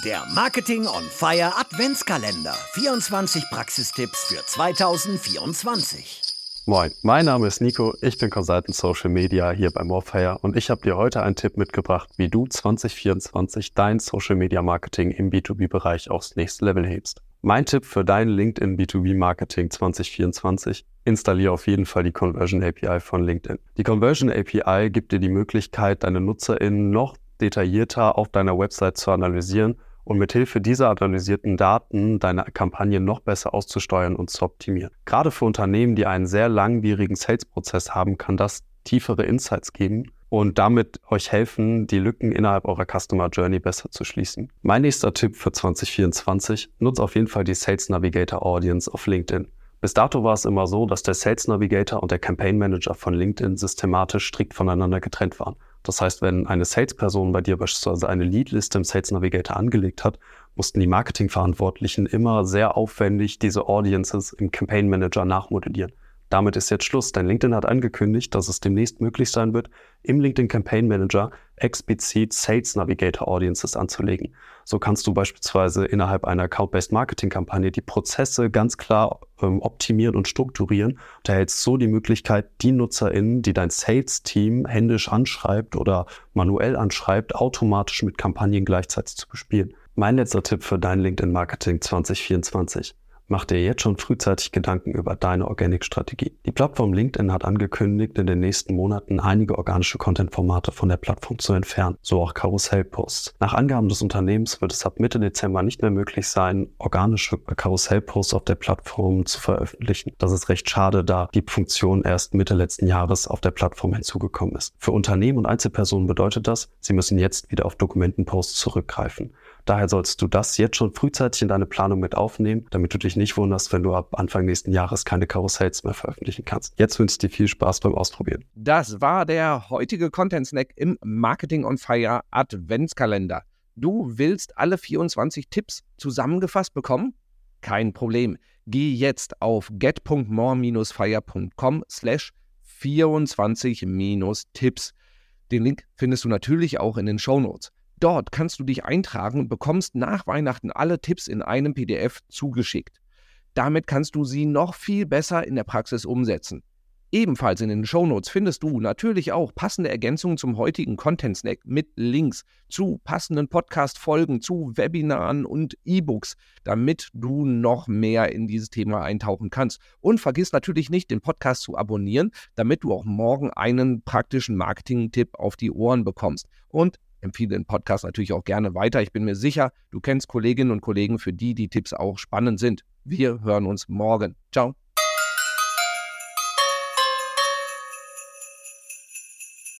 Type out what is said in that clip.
Der Marketing on Fire Adventskalender. 24 Praxistipps für 2024. Moin, mein Name ist Nico, ich bin Consultant Social Media hier bei Morfire und ich habe dir heute einen Tipp mitgebracht, wie du 2024 dein Social Media Marketing im B2B-Bereich aufs nächste Level hebst. Mein Tipp für dein LinkedIn B2B Marketing 2024, installiere auf jeden Fall die Conversion API von LinkedIn. Die Conversion API gibt dir die Möglichkeit, deine NutzerInnen noch detaillierter auf deiner Website zu analysieren und mithilfe dieser analysierten Daten deine Kampagne noch besser auszusteuern und zu optimieren. Gerade für Unternehmen, die einen sehr langwierigen Sales-Prozess haben, kann das tiefere Insights geben und damit euch helfen, die Lücken innerhalb eurer Customer Journey besser zu schließen. Mein nächster Tipp für 2024, nutzt auf jeden Fall die Sales Navigator Audience auf LinkedIn. Bis dato war es immer so, dass der Sales Navigator und der Campaign Manager von LinkedIn systematisch strikt voneinander getrennt waren. Das heißt, wenn eine Salesperson bei dir beispielsweise eine Leadliste im Sales Navigator angelegt hat, mussten die Marketingverantwortlichen immer sehr aufwendig diese Audiences im Campaign Manager nachmodellieren. Damit ist jetzt Schluss, denn LinkedIn hat angekündigt, dass es demnächst möglich sein wird, im LinkedIn Campaign Manager explizit Sales Navigator Audiences anzulegen. So kannst du beispielsweise innerhalb einer Account-Based Marketing-Kampagne die Prozesse ganz klar ähm, optimieren und strukturieren und erhältst so die Möglichkeit, die NutzerInnen, die dein Sales-Team händisch anschreibt oder manuell anschreibt, automatisch mit Kampagnen gleichzeitig zu bespielen. Mein letzter Tipp für dein LinkedIn-Marketing 2024. Mach dir jetzt schon frühzeitig Gedanken über deine Organic-Strategie. Die Plattform LinkedIn hat angekündigt, in den nächsten Monaten einige organische Content-Formate von der Plattform zu entfernen, so auch Karussell-Posts. Nach Angaben des Unternehmens wird es ab Mitte Dezember nicht mehr möglich sein, organische Karussell-Posts auf der Plattform zu veröffentlichen. Das ist recht schade, da die Funktion erst Mitte letzten Jahres auf der Plattform hinzugekommen ist. Für Unternehmen und Einzelpersonen bedeutet das, sie müssen jetzt wieder auf Dokumentenposts zurückgreifen. Daher sollst du das jetzt schon frühzeitig in deine Planung mit aufnehmen, damit du dich nicht wunderst, wenn du ab Anfang nächsten Jahres keine Karussells mehr veröffentlichen kannst. Jetzt wünsche ich dir viel Spaß beim Ausprobieren. Das war der heutige Content Snack im Marketing on Fire Adventskalender. Du willst alle 24 Tipps zusammengefasst bekommen? Kein Problem. Geh jetzt auf get.more-fire.com slash 24-Tipps. Den Link findest du natürlich auch in den Show Notes. Dort kannst du dich eintragen und bekommst nach Weihnachten alle Tipps in einem PDF zugeschickt. Damit kannst du sie noch viel besser in der Praxis umsetzen. Ebenfalls in den Shownotes findest du natürlich auch passende Ergänzungen zum heutigen Content Snack mit Links zu passenden Podcast-Folgen, zu Webinaren und E-Books, damit du noch mehr in dieses Thema eintauchen kannst. Und vergiss natürlich nicht, den Podcast zu abonnieren, damit du auch morgen einen praktischen Marketing-Tipp auf die Ohren bekommst. Und empfehle den Podcast natürlich auch gerne weiter. Ich bin mir sicher, du kennst Kolleginnen und Kollegen, für die die Tipps auch spannend sind. Wir hören uns morgen. Ciao.